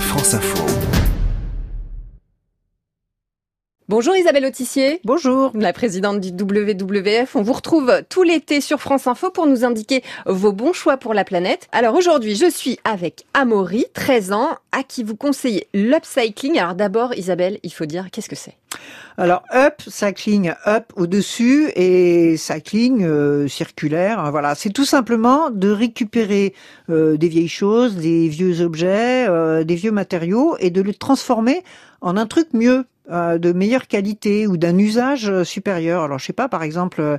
France Info. Bonjour Isabelle Autissier. Bonjour. La présidente du WWF. On vous retrouve tout l'été sur France Info pour nous indiquer vos bons choix pour la planète. Alors aujourd'hui, je suis avec Amaury, 13 ans, à qui vous conseillez l'upcycling. Alors d'abord, Isabelle, il faut dire qu'est-ce que c'est? Alors up, cycling up au-dessus et cycling euh, circulaire. Voilà, c'est tout simplement de récupérer euh, des vieilles choses, des vieux objets, euh, des vieux matériaux et de les transformer en un truc mieux. Euh, de meilleure qualité ou d'un usage euh, supérieur. Alors je sais pas, par exemple, euh,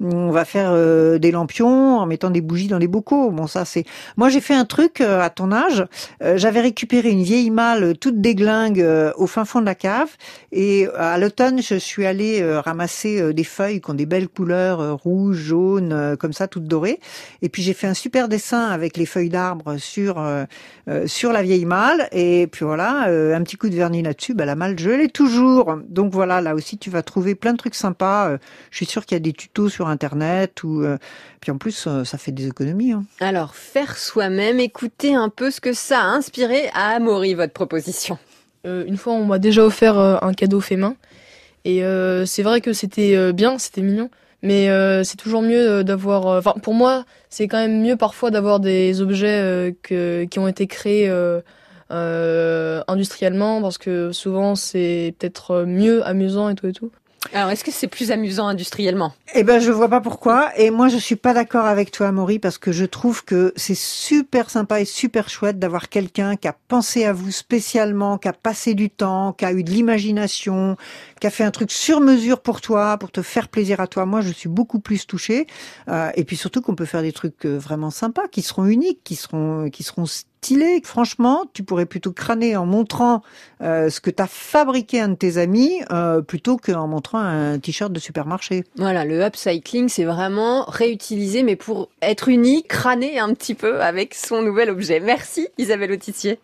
on va faire des lampions en mettant des bougies dans les bocaux. Bon ça c'est. Moi j'ai fait un truc à ton âge. J'avais récupéré une vieille malle toute déglingue au fin fond de la cave et à l'automne je suis allée ramasser des feuilles qui ont des belles couleurs rouge, jaune, comme ça toutes dorées. Et puis j'ai fait un super dessin avec les feuilles d'arbre sur sur la vieille malle et puis voilà un petit coup de vernis là-dessus. Bah, la malle je l'ai tout toujours. Donc voilà, là aussi tu vas trouver plein de trucs sympas. Euh, je suis sûre qu'il y a des tutos sur internet ou euh, puis en plus euh, ça fait des économies. Hein. Alors faire soi-même, écoutez un peu ce que ça a inspiré à Amaury votre proposition. une fois on m'a déjà offert un cadeau fait main et c'est vrai que c'était bien, c'était mignon. Mais c'est toujours mieux d'avoir. Enfin, pour moi, c'est quand même mieux parfois d'avoir des objets que, qui ont été créés euh, industriellement parce que souvent c'est peut-être mieux amusant et tout et tout. Alors, est-ce que c'est plus amusant industriellement? Eh ben, je vois pas pourquoi. Et moi, je suis pas d'accord avec toi, Maury, parce que je trouve que c'est super sympa et super chouette d'avoir quelqu'un qui a pensé à vous spécialement, qui a passé du temps, qui a eu de l'imagination, qui a fait un truc sur mesure pour toi, pour te faire plaisir à toi. Moi, je suis beaucoup plus touchée. Euh, et puis surtout qu'on peut faire des trucs euh, vraiment sympas, qui seront uniques, qui seront, qui seront stylés. Franchement, tu pourrais plutôt crâner en montrant euh, ce que tu as fabriqué un de tes amis, euh, plutôt qu'en montrant un t-shirt de supermarché. Voilà, le upcycling, c'est vraiment réutiliser, mais pour être unique, crâner un petit peu avec son nouvel objet. Merci Isabelle Autissier.